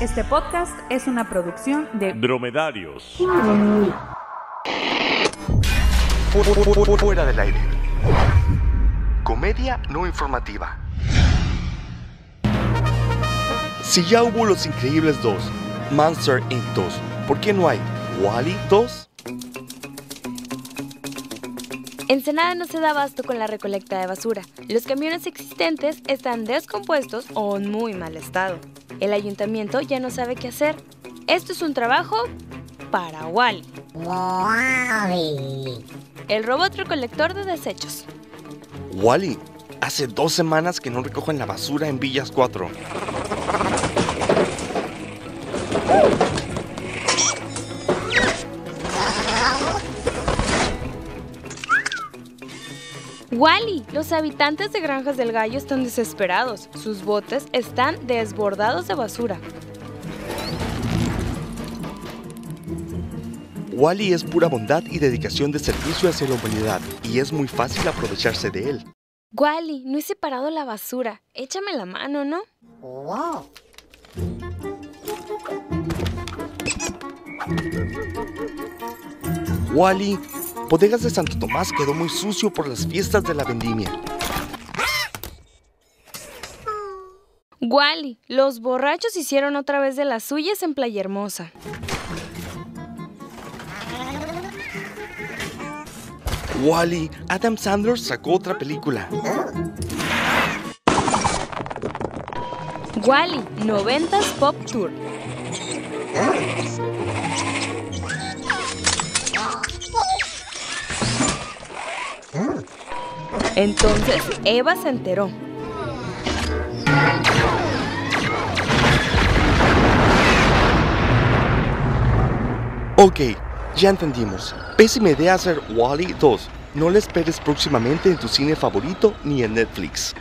Este podcast es una producción de Dromedarios. Fuera del aire. Comedia no informativa. Si ya hubo Los Increíbles 2, Monster Inc. 2, ¿por qué no hay Wally 2? Ensenada no se da abasto con la recolecta de basura. Los camiones existentes están descompuestos o en muy mal estado. El ayuntamiento ya no sabe qué hacer. Esto es un trabajo para Wally. El robot recolector de desechos. Wally, hace dos semanas que no recogen la basura en Villas 4. Wally, los habitantes de Granjas del Gallo están desesperados. Sus botes están desbordados de basura. Wally es pura bondad y dedicación de servicio hacia la humanidad, y es muy fácil aprovecharse de él. Wally, no he separado la basura. Échame la mano, ¿no? Wally, Bodegas de Santo Tomás quedó muy sucio por las fiestas de la vendimia. Wally, los borrachos hicieron otra vez de las suyas en Playa Hermosa. Wally, Adam Sandler sacó otra película. Wally, 90s Pop Tour. Entonces Eva se enteró. Ok, ya entendimos. Pésima idea hacer Wally 2. No la esperes próximamente en tu cine favorito ni en Netflix.